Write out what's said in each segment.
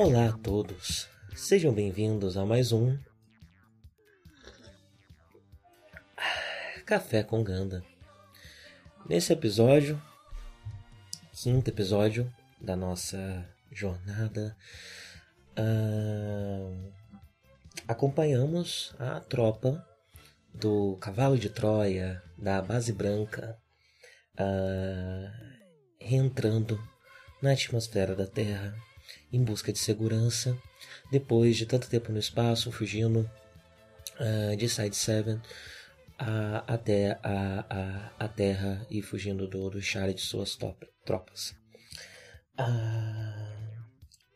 Olá a todos, sejam bem-vindos a mais um Café com Ganda. Nesse episódio, quinto episódio da nossa jornada, uh, acompanhamos a tropa do Cavalo de Troia, da Base Branca, uh, reentrando na atmosfera da Terra em busca de segurança, depois de tanto tempo no espaço, fugindo uh, de Side 7 uh, até a, a, a, Terra e fugindo do, do Shard de suas top, tropas. Uh,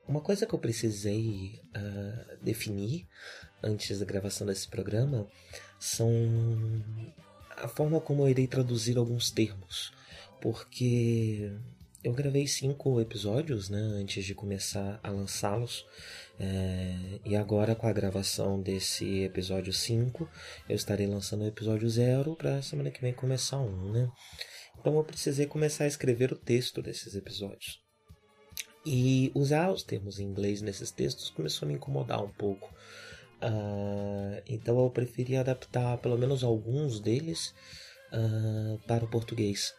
uma coisa que eu precisei definir antes da gravação desse programa são a forma como eu irei traduzir alguns termos porque eu gravei cinco episódios né, antes de começar a lançá-los. É, e agora, com a gravação desse episódio 5, eu estarei lançando o episódio 0 para semana que vem começar um. Né? Então, eu precisei começar a escrever o texto desses episódios. E usar os termos em inglês nesses textos começou a me incomodar um pouco. Uh, então, eu preferi adaptar pelo menos alguns deles uh, para o português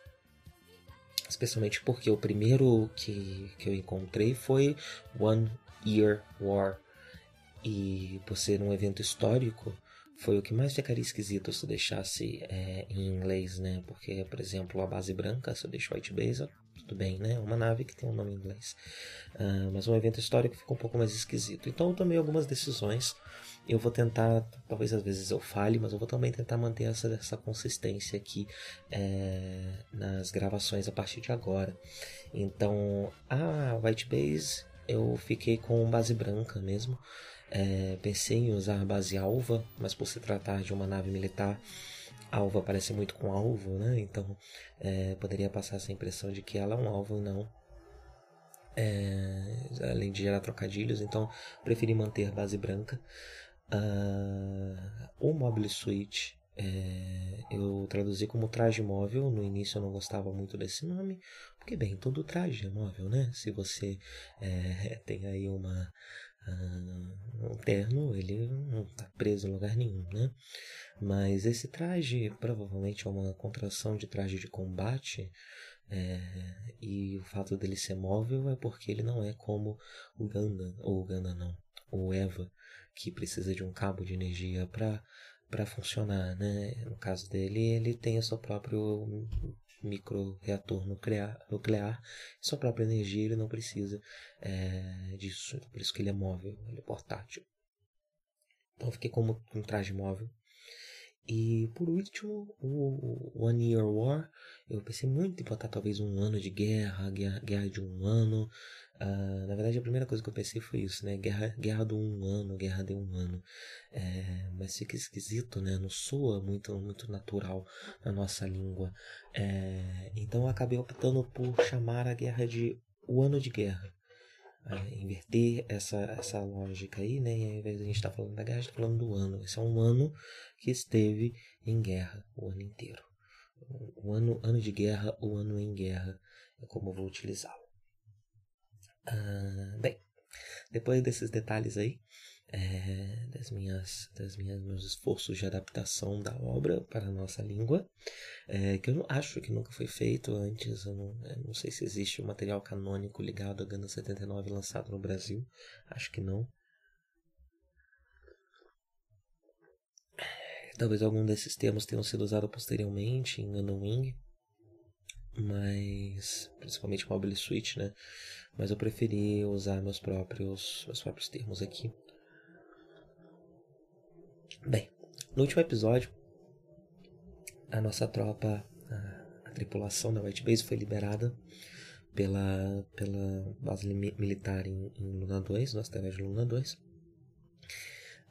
especialmente porque o primeiro que, que eu encontrei foi One Year War. E por ser um evento histórico, foi o que mais ficaria esquisito se eu deixasse é, em inglês, né? Porque, por exemplo, a base branca, se eu deixo White Base, tudo bem, né? Uma nave que tem um nome em inglês. Uh, mas um evento histórico ficou um pouco mais esquisito. Então eu tomei algumas decisões eu vou tentar, talvez às vezes eu fale, mas eu vou também tentar manter essa, essa consistência aqui é, nas gravações a partir de agora. Então, a White Base eu fiquei com base branca mesmo. É, pensei em usar base alva, mas por se tratar de uma nave militar, alva parece muito com alvo, né? Então é, poderia passar essa impressão de que ela é um alvo não. É, além de gerar trocadilhos, então preferi manter base branca. Uh, o Mobile Suite é, eu traduzi como traje móvel. No início eu não gostava muito desse nome, porque, bem, todo traje é móvel, né? Se você é, tem aí uma, uh, um terno, ele não está preso em lugar nenhum, né? Mas esse traje provavelmente é uma contração de traje de combate. É, e o fato dele ser móvel é porque ele não é como o Ganda, ou o Ganda não, o Eva, que precisa de um cabo de energia para para funcionar, né? No caso dele, ele tem o seu próprio micro reator nuclear, nuclear sua própria energia, ele não precisa é, disso, por isso que ele é móvel, ele é portátil. Então fiquei como um traje móvel e por último, o One Year War. Eu pensei muito em botar talvez um ano de guerra, guerra, guerra de um ano. Uh, na verdade, a primeira coisa que eu pensei foi isso, né? Guerra, guerra do um ano, guerra de um ano. É, mas fica esquisito, né? Não soa muito, muito natural na nossa língua. É, então eu acabei optando por chamar a guerra de o ano de guerra é, inverter essa, essa lógica aí, né? E ao invés de a gente estar tá falando da guerra, a gente está falando do ano. Esse é um ano que esteve em guerra o ano inteiro. O ano, ano de guerra, o ano em guerra, é como eu vou utilizá-lo. Ah, bem, depois desses detalhes aí, é, das minhas, das minhas meus esforços de adaptação da obra para a nossa língua, é, que eu não, acho que nunca foi feito antes. Eu não, eu não sei se existe um material canônico ligado a Gana 79 lançado no Brasil. Acho que não. Talvez algum desses termos tenham sido usados posteriormente em Gundam Wing, mas principalmente Mobile Suite, né? Mas eu preferi usar meus próprios meus próprios termos aqui. Bem, no último episódio, a nossa tropa, a, a tripulação da White Base foi liberada pela, pela base militar em, em Luna 2, no asteroide Luna 2,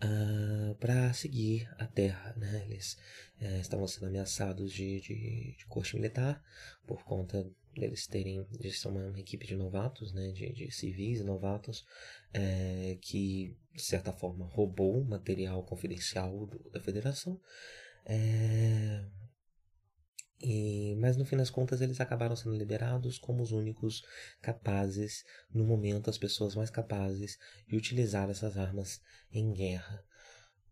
uh, ah, para seguir a Terra. Né? Eles uh, estavam sendo ameaçados de, de, de corte militar por conta deles terem eles são uma equipe de novatos né de, de civis novatos é, que de certa forma roubou material confidencial do, da federação é, E, mas no fim das contas eles acabaram sendo liberados como os únicos capazes, no momento as pessoas mais capazes de utilizar essas armas em guerra.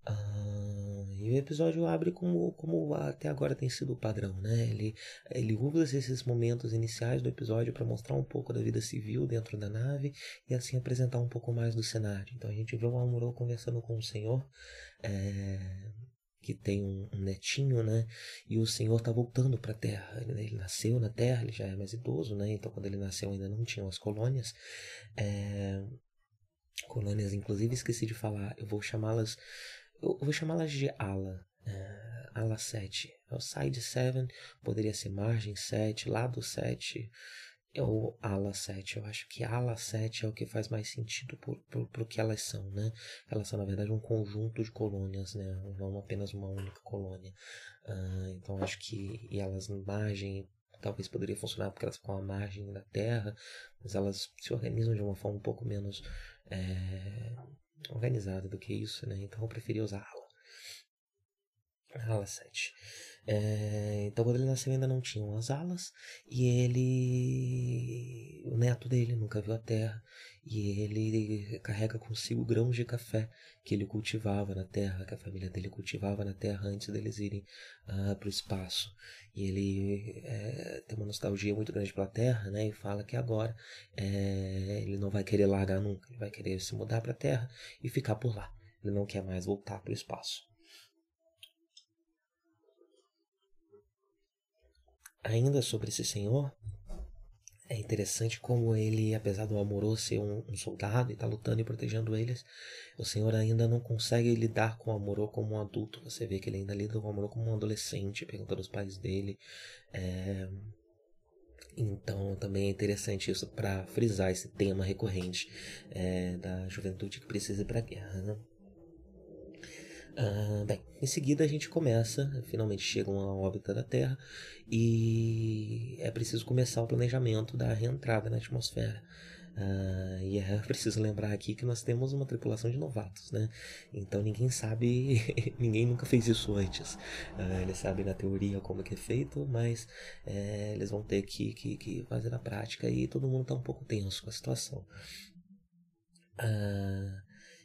Ah, e o episódio abre como, como até agora tem sido o padrão, né? Ele, ele usa esses momentos iniciais do episódio para mostrar um pouco da vida civil dentro da nave e assim apresentar um pouco mais do cenário. Então a gente vê o Amuro conversando com o senhor, é, que tem um, netinho, né? E o senhor tá voltando para a Terra. Ele, ele, nasceu na Terra, ele já é mais idoso, né? Então quando ele nasceu ainda não tinham as colônias. É, colônias, inclusive esqueci de falar, eu vou chamá-las eu vou chamá-las de ala. Uh, ala 7. É o side 7, poderia ser margem 7, lado 7. É o ala 7. Eu acho que ala 7 é o que faz mais sentido para o que elas são, né? Elas são, na verdade, um conjunto de colônias, né? Não apenas uma única colônia. Uh, então, acho que e elas margem talvez poderia funcionar porque elas ficam à margem da Terra, mas elas se organizam de uma forma um pouco menos é, organizada do que isso, né? Então eu preferi usar ala. Ala 7. É, então quando ele nasceu ainda não tinham as alas e ele o neto dele nunca viu a terra e ele carrega consigo grãos de café que ele cultivava na terra que a família dele cultivava na terra antes deles irem uh, para o espaço. E ele é, tem uma nostalgia muito grande pela terra né e fala que agora é, ele não vai querer largar nunca ele vai querer se mudar para a terra e ficar por lá. Ele não quer mais voltar para o espaço ainda sobre esse senhor, é interessante como ele, apesar do amoroso ser um, um soldado e estar tá lutando e protegendo eles, o senhor ainda não consegue lidar com o Amorô como um adulto. Você vê que ele ainda lida com o Amorô como um adolescente, perguntando aos pais dele. É... Então também é interessante isso para frisar esse tema recorrente é, da juventude que precisa ir para a guerra. Né? Ah, bem, em seguida a gente começa, finalmente chegam à órbita da Terra e é preciso começar o planejamento da reentrada na atmosfera. Uh, e é preciso lembrar aqui que nós temos uma tripulação de novatos, né? Então ninguém sabe, ninguém nunca fez isso antes. Uh, eles sabem na teoria como que é feito, mas é, eles vão ter que, que, que, fazer na prática e todo mundo está um pouco tenso com a situação.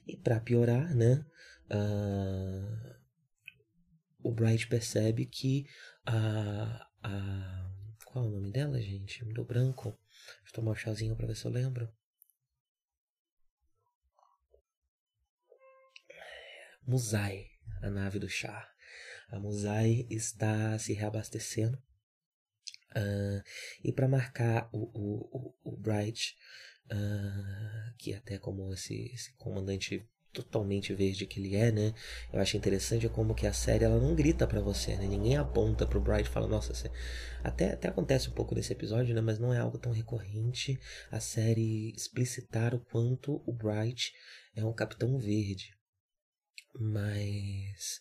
E para piorar, né? Uh, o Bright percebe que a, a. Qual é o nome dela, gente? Deu branco. Deixa eu tomar um chazinho pra ver se eu lembro. Musai, a nave do chá. A Musai está se reabastecendo. Uh, e para marcar o, o, o, o Bright, uh, que até como esse, esse comandante totalmente verde que ele é, né? Eu acho interessante como que a série ela não grita para você, né? Ninguém aponta pro Bright e fala, nossa, você... até até acontece um pouco nesse episódio, né? Mas não é algo tão recorrente a série explicitar o quanto o Bright é um Capitão Verde. Mas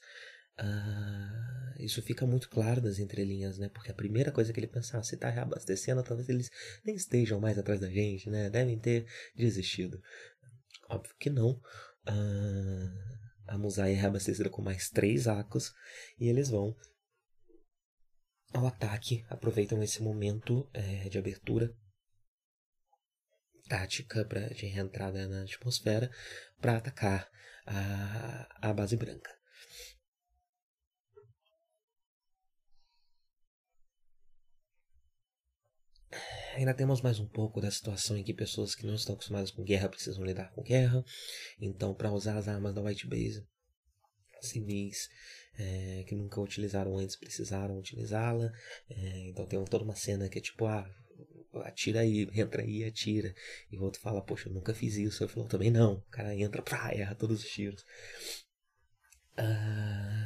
Uh, isso fica muito claro das entrelinhas, né? Porque a primeira coisa que ele pensa, ah, se tá reabastecendo, talvez eles nem estejam mais atrás da gente, né? Devem ter desistido. Óbvio que não. Uh, a Musai é reabastecida com mais três arcos e eles vão ao ataque. Aproveitam esse momento é, de abertura tática pra, de reentrada na atmosfera para atacar a, a base branca. Ainda temos mais um pouco da situação em que pessoas que não estão acostumadas com guerra precisam lidar com guerra. Então, para usar as armas da White Base, civis é, que nunca utilizaram antes precisaram utilizá-la. É, então, tem toda uma cena que é tipo, ah, atira aí, entra aí, atira. E o outro fala, poxa, eu nunca fiz isso. Eu falo, também não. O cara entra, pra erra todos os tiros. Ah,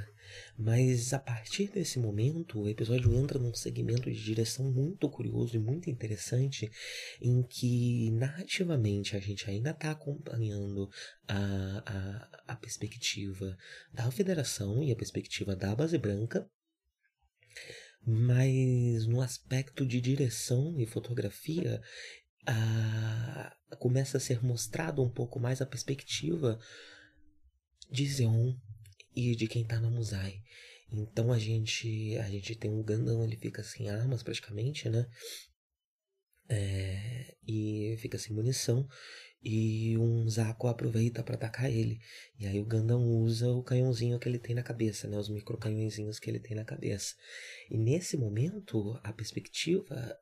mas a partir desse momento, o episódio entra num segmento de direção muito curioso e muito interessante, em que narrativamente a gente ainda está acompanhando a, a, a perspectiva da federação e a perspectiva da base branca, mas no aspecto de direção e fotografia, a, começa a ser mostrado um pouco mais a perspectiva de Zeon e de quem está na Musai. Então a gente a gente tem um Gundam, ele fica sem armas praticamente, né? É, e fica sem munição e um Zaco aproveita para atacar ele. E aí o Gundam usa o canhãozinho que ele tem na cabeça, né, os micro canhõezinhos que ele tem na cabeça. E nesse momento a perspectiva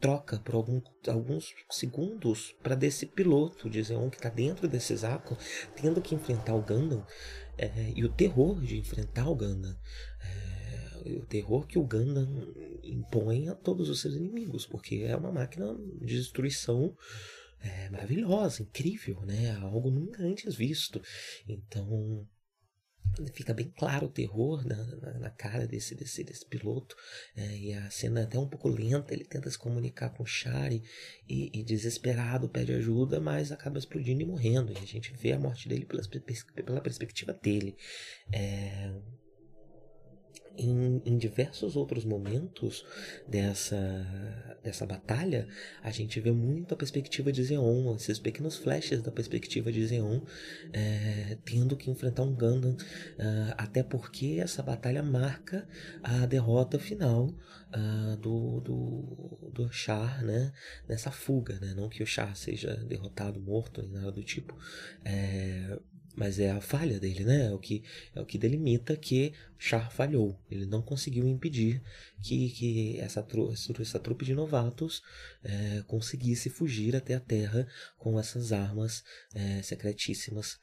troca por algum, alguns segundos para desse piloto de Zeon que está dentro desse Zaco, tendo que enfrentar o Gundam é, e o terror de enfrentar o Gundam. É, o terror que o Gundam impõe a todos os seus inimigos, porque é uma máquina de destruição é, maravilhosa, incrível, né? Algo nunca antes visto. Então fica bem claro o terror na, na, na cara desse, desse, desse piloto é, e a cena é até um pouco lenta ele tenta se comunicar com o Shari e, e, desesperado pede ajuda mas acaba explodindo e morrendo e a gente vê a morte dele pela, pela perspectiva dele. É, em, em, diversos outros momentos dessa, dessa batalha, a gente vê muito a perspectiva de Zeon, esses pequenos flashes da perspectiva de Zeon, é, tendo que enfrentar um Gundam, é, até porque essa batalha marca a derrota final uh, do, do, do Char, né? Nessa fuga, né? Não que o Char seja derrotado, morto, nem nada do tipo. Mas é a falha dele, né? É o que, é o que delimita que Char falhou. Ele não conseguiu impedir que, que essa, tru, essa trupe de novatos é, conseguisse fugir até a Terra com essas armas é, secretíssimas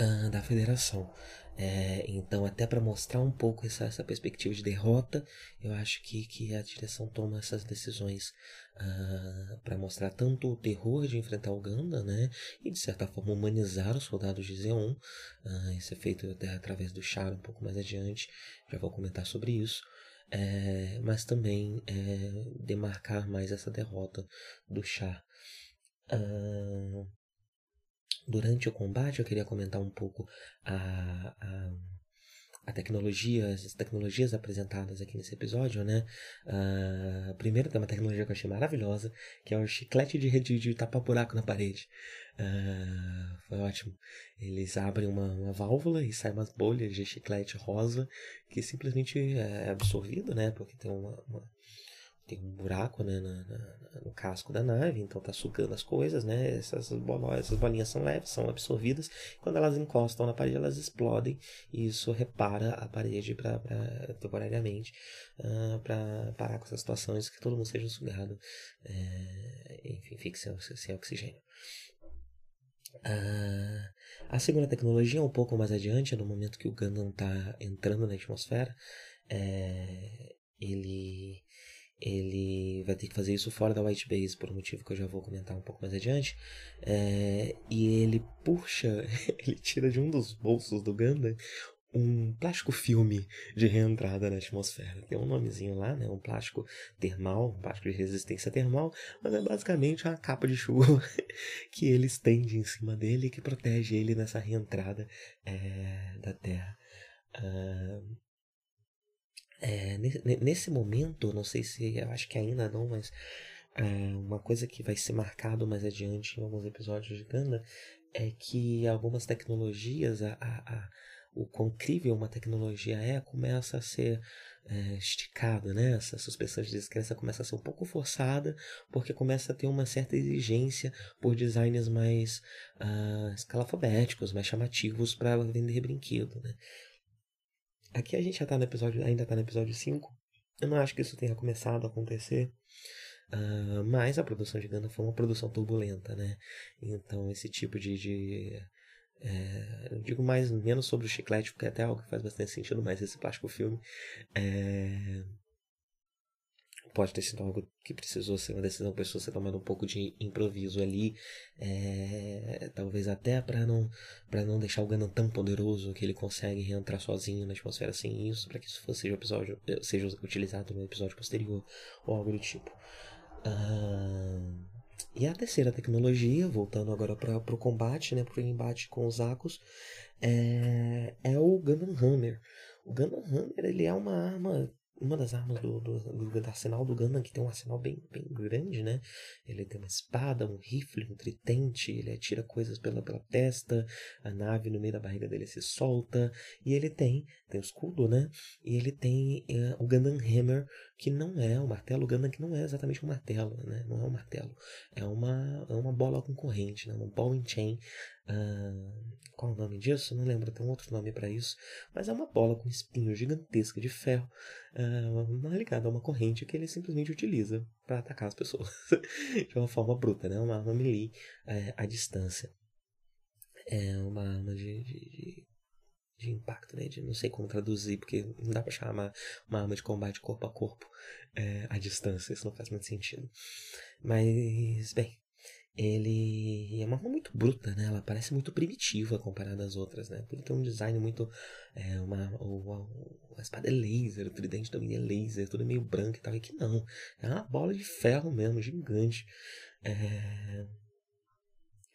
uh, da Federação. É, então, até para mostrar um pouco essa, essa perspectiva de derrota, eu acho que, que a direção toma essas decisões ah, para mostrar tanto o terror de enfrentar o Ganda, né, e de certa forma humanizar os soldados de Zeon. Uh, isso é feito até através do Char um pouco mais adiante, já vou comentar sobre isso. É, mas também é, demarcar mais essa derrota do Char. Uh, Durante o combate, eu queria comentar um pouco a, a, a tecnologia, as tecnologias apresentadas aqui nesse episódio, né? Uh, primeiro tem uma tecnologia que eu achei maravilhosa, que é o chiclete de rede de tapar buraco na parede. Uh, foi ótimo. Eles abrem uma, uma válvula e saem umas bolhas de chiclete rosa que simplesmente é absorvido, né? Porque tem uma, uma tem um buraco né, na, na, no casco da nave, então tá sugando as coisas, né? Essas, bolas, essas bolinhas são leves, são absorvidas. Quando elas encostam na parede, elas explodem e isso repara a parede pra, pra temporariamente uh, ah, para parar com essas situações que todo mundo seja sugado, é, enfim, fique sem, sem oxigênio. Uh, a segunda tecnologia, um pouco mais adiante, no momento que o Gundam está entrando na atmosfera, é, ele ele vai ter que fazer isso fora da white base, por um motivo que eu já vou comentar um pouco mais adiante. É, e ele puxa, ele tira de um dos bolsos do Ganda um plástico filme de reentrada na atmosfera. Tem um nomezinho lá, né? Um plástico termal, um plástico de resistência termal, mas é basicamente uma capa de chuva que ele estende em cima dele e que protege ele nessa reentrada é, da Terra. Uh, é, nesse momento, não sei se, eu acho que ainda não, mas é, uma coisa que vai ser marcado mais adiante em alguns episódios de Ganda é que algumas tecnologias, a, a, a, o quão incrível uma tecnologia é, começa a ser é, esticada, né? Essa suspensão de descrença começa a ser um pouco forçada, porque começa a ter uma certa exigência por designs mais uh, escalafobéticos, mais chamativos para vender brinquedo, né? Aqui a gente já tá no episódio, ainda tá no episódio 5. Eu não acho que isso tenha começado a acontecer. Uh, mas a produção de Ganda foi uma produção turbulenta, né? Então esse tipo de. de é, eu digo mais menos sobre o chiclete, porque é até algo que faz bastante sentido, mas esse plástico filme. É, pode ter sido algo que precisou ser uma decisão precisou ser tomada um pouco de improviso ali, é, talvez até para não para não deixar o Ganon tão poderoso que ele consegue reentrar sozinho na atmosfera sem isso, para que isso fosse, seja, episódio, seja utilizado no episódio posterior ou algo do tipo. e a terceira tecnologia, voltando agora para o combate, né, para o embate com os Akos, é, é o Gundam Hammer. O Gundam Hammer ele é uma arma uma das armas do, do, do, arsenal do Gundam, que tem um arsenal bem, bem grande, né? Ele tem uma espada, um rifle, um tritente, ele atira coisas pela, pela testa, a nave no meio da barriga dele se solta, e ele tem, tem o escudo, né? E ele tem é, o Gundam Hammer, que não é o martelo, o Gundam que não é exatamente um martelo, né? Não é um martelo, é uma, é uma bola com corrente, né? Uma ball and chain, uh, qual o nome disso? Não lembro, tem um outro nome para isso. Mas é uma bola com espinho gigantesca de ferro, uh, ligada a uma corrente que ele simplesmente utiliza para atacar as pessoas de uma forma bruta, né? Uma arma melee uh, à distância. É uma arma de, de, de, impacto, né? De, não sei como traduzir, porque não dá para chamar uma arma de combate corpo a corpo uh, à distância. Isso não faz muito sentido. Mas, bem, ele é uma arma muito bruta, né? Ela parece muito primitiva comparada às outras, né? Porque tem um design muito. É, uma, uma, a espada é laser, o tridente também é laser, tudo meio branco e tal. E aqui não. É uma bola de ferro mesmo, gigante. É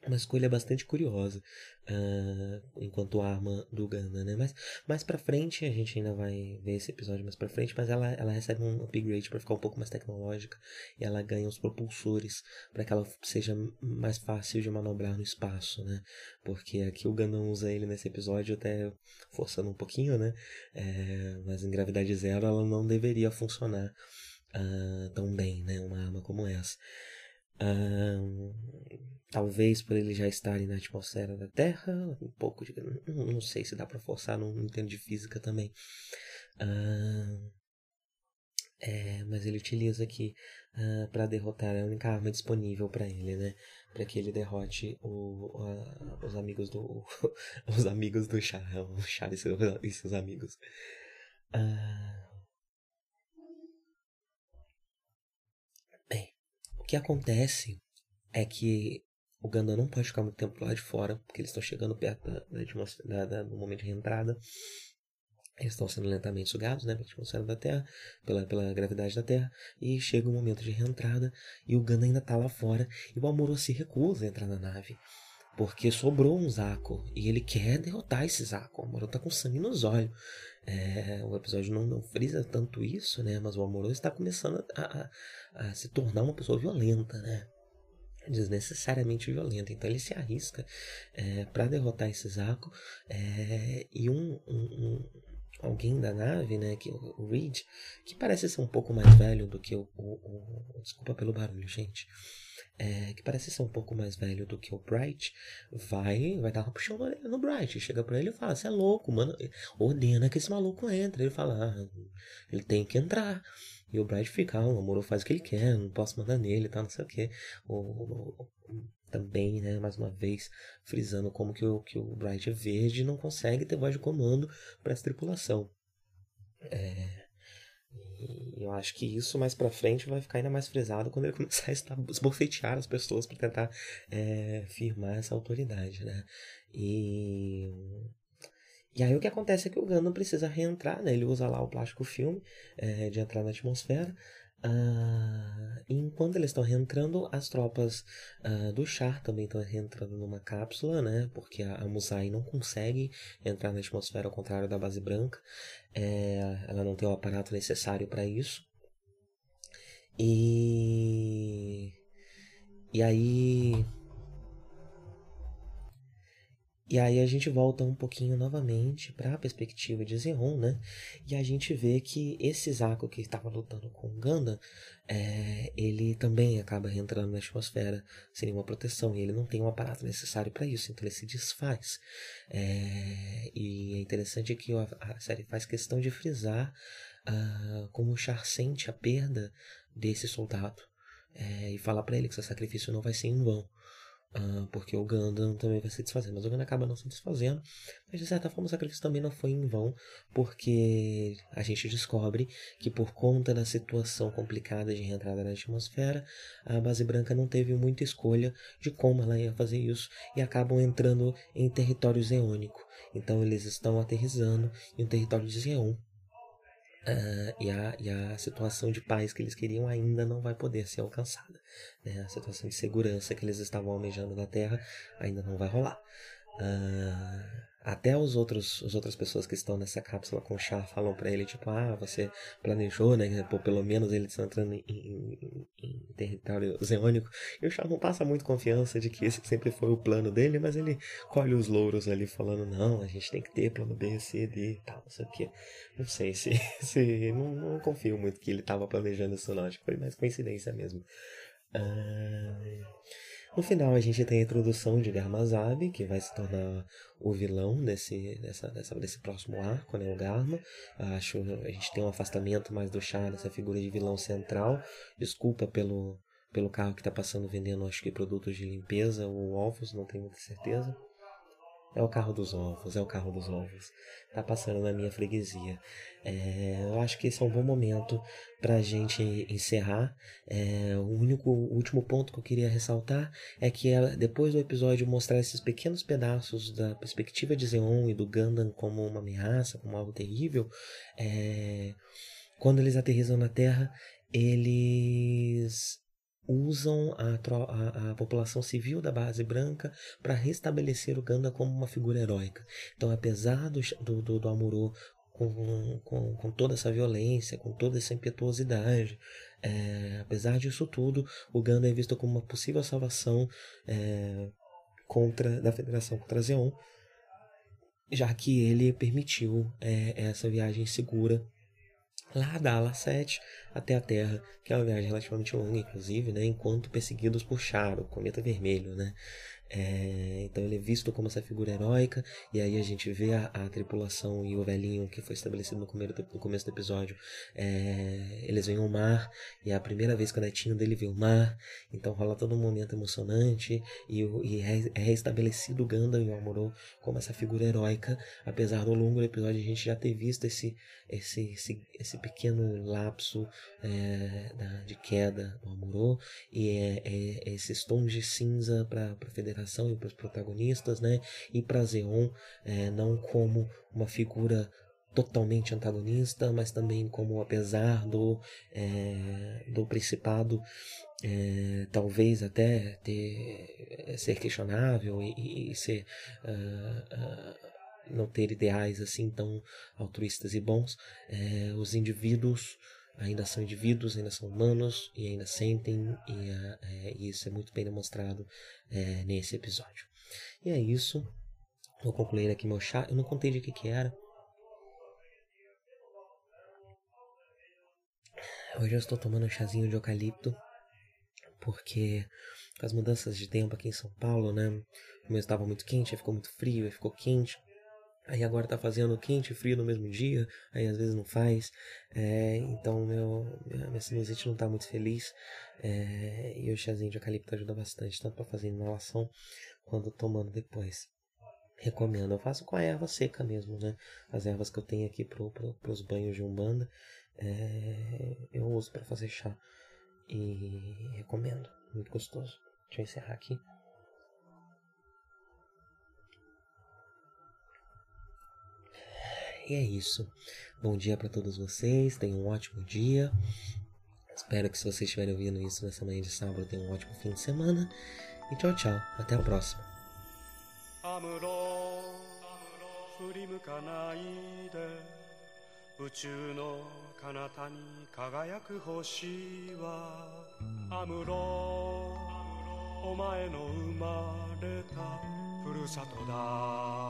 uma escolha bastante curiosa uh, enquanto arma do Ganda, né? Mas mais para frente a gente ainda vai ver esse episódio mais para frente, mas ela, ela recebe um upgrade para ficar um pouco mais tecnológica e ela ganha os propulsores para que ela seja mais fácil de manobrar no espaço, né? Porque aqui o Ganda usa ele nesse episódio até forçando um pouquinho, né? É, mas em gravidade zero ela não deveria funcionar uh, tão bem, né? Uma arma como essa. Uh, Talvez por ele já estarem na atmosfera da Terra, um pouco de. Não, sei se dá para forçar, não, entendo de física também. Uh, é, mas ele utiliza aqui uh, para derrotar a única arma disponível para ele, né? Para que ele derrote o, uh, os amigos do. os amigos do Char, o Char e seus, e seus amigos. Bem, o que acontece é que o Ganda não pode ficar muito tempo lá de fora, porque eles estão chegando perto da, da, da, do momento de reentrada. Eles estão sendo lentamente sugados né, pela atmosfera da Terra, pela, pela gravidade da Terra, e chega o momento de reentrada e o Ganda ainda está lá fora e o Amuro se recusa a entrar na nave. Porque sobrou um Zaco e ele quer derrotar esse Zaco. O Amuro está com sangue nos olhos. É, o episódio não, não frisa tanto isso, né? Mas o Amuro está começando a, a, a se tornar uma pessoa violenta, né? Desnecessariamente violenta. Então ele se arrisca é, para derrotar esse Zaco é, e um, um, um, alguém da nave, né, que o Reed, que parece ser um pouco mais velho do que o, o, o desculpa pelo barulho, gente. É, que parece ser um pouco mais velho do que o Bright, vai vai dar uma puxão no Bright. Chega pra ele e fala: Você é louco, mano. Ordena que esse maluco entre. Ele fala: ah, Ele tem que entrar. E o Bright fica, ah, o Amor faz o que ele quer, não posso mandar nele, tá, não sei o o, também, né, mais uma vez, frisando como que o, que o Bright é verde não consegue ter voz de comando para essa tripulação. É, e eu acho que isso mais para frente vai ficar ainda mais frisado quando ele começar a esbofetear as pessoas para tentar é, firmar essa autoridade, né? E e aí o que acontece é que o Gundam precisa reentrar, né? Ele usa lá o plástico filme é, de entrar na atmosfera. E enquanto eles estão reentrando, as tropas uh, do Char também estão reentrando numa cápsula, né? Porque a, a Musai não consegue entrar na atmosfera ao contrário da base branca. É, ela não tem o aparato necessário para isso. E e aí e aí a gente volta um pouquinho novamente para a perspectiva de Zeon, né? E a gente vê que esse Zaku que estava lutando com o Ganda, é, ele também acaba entrando na atmosfera sem nenhuma proteção e ele não tem um aparato necessário para isso, então ele se desfaz. É, e é interessante que a, a, série faz questão de frisar uh, como o Char sente a perda desse soldado é, e falar para ele que seu sacrifício não vai ser em vão. Uh, porque o Gundam também vai se desfazendo, mas o Gundam acaba não se desfazendo. Mas de certa forma o sacrifício também não foi em vão, porque a gente descobre que por conta da situação complicada de reentrada na atmosfera, a base branca não teve muita escolha de como ela ia fazer isso e acabam entrando em território zeônico. Então eles estão aterrizando em um território de Zeon, Uh, e, a, e a situação de paz que eles queriam ainda não vai poder ser alcançada. Né? A situação de segurança que eles estavam almejando na Terra ainda não vai rolar. Uh, até os outros, as outras pessoas que estão nessa cápsula com chá falam para ele, tipo, ah, você planejou, né? Pô, pelo menos ele está entrando em, em, em, território zeônico. E o chá não passa muito confiança de que esse sempre foi o plano dele, mas ele colhe os louros ali falando, não, a gente tem que ter plano B, C, D e tal, não sei o que. Não sei se. se não, não confio muito que ele estava planejando isso, não. Acho que foi mais coincidência mesmo. Ah. No final a gente tem a introdução de Garmazabi, que vai se tornar o vilão desse, dessa, dessa, desse próximo arco, né, o Garma. Acho a gente tem um afastamento mais do Char nessa figura de vilão central. Desculpa pelo, pelo carro que está passando vendendo, acho que produtos de limpeza ou ovos, não tenho muita certeza. É o carro dos ovos, é o carro dos ovos. Tá passando na minha freguesia. É, eu acho que esse é um bom momento para a gente encerrar. É, o único, o último ponto que eu queria ressaltar é que ela, depois do episódio mostrar esses pequenos pedaços da perspectiva de Zeon e do Gundam como uma ameaça, como algo terrível, é, quando eles aterrizam na Terra, eles usam a, a, a, população civil da base branca para restabelecer o Ganda como uma figura heróica. Então, apesar do, do, do Amuro com, com, com, toda essa violência, com toda essa impetuosidade, é, apesar disso tudo, o Ganda é visto como uma possível salvação é, contra da Federação contra Zeon, já que ele permitiu é, essa viagem segura lá da ala 7 até a Terra, que é uma viagem relativamente longa, inclusive, né, enquanto perseguidos por Char, o cometa vermelho, né, é, então ele é visto como essa figura heróica, e aí a gente vê a, a tripulação e o velhinho que foi estabelecido no começo do, no começo do episódio. É, eles veem o mar, e é a primeira vez que o netinho dele vê o mar, então rola todo um momento emocionante, e, e é, é restabelecido o Gundam e o Amuro como essa figura heróica, apesar do longo do episódio a gente já ter visto esse, esse, esse, esse pequeno lapso é, da, de queda do Amuro, e é, é, esses tons de cinza para e para os protagonistas, né? E para Zeon, é, não como uma figura totalmente antagonista, mas também como apesar do é, do principado é, talvez até ter é, ser questionável e, e ser uh, uh, não ter ideais assim tão altruístas e bons, é, os indivíduos ainda são indivíduos, ainda são humanos e ainda sentem, e, é, isso é muito bem demonstrado é, nesse episódio. E é isso. Vou concluir aqui meu chá. Eu não contei de que que era. Hoje eu estou tomando um chazinho de eucalipto, porque com as mudanças de tempo aqui em São Paulo, né? O mês estava muito quente, aí ficou muito frio, aí ficou quente. Aí agora tá fazendo quente e frio no mesmo dia, aí às vezes não faz. É, então meu, minha sinusite não tá muito feliz. É, e o chazinho de eucalipto ajuda bastante, tanto para fazer inalação quanto tomando depois. Recomendo. Eu faço com a erva seca mesmo, né? As ervas que eu tenho aqui pro, pro, pros banhos de umbanda, é, eu uso para fazer chá. E recomendo. Muito gostoso. Deixa eu encerrar aqui. E é isso. Bom dia para todos vocês. Tenham um ótimo dia. Espero que se vocês estiverem ouvindo isso nessa manhã de sábado, tenham um ótimo fim de semana. E tchau, tchau. Até a próxima. 宇宙の彼方に輝く星はアムロお前の生まれたふるさとだ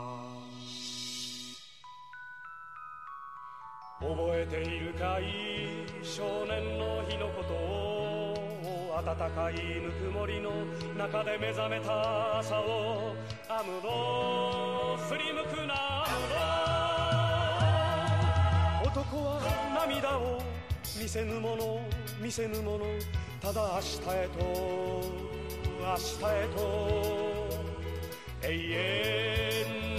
覚えているかい？少年の日のことを暖かいぬくもりの中で目覚めた朝を。アムロ振り向くなアムロ男は涙を見せぬもの。見せぬもの。ただ明日へと明日へと。永遠。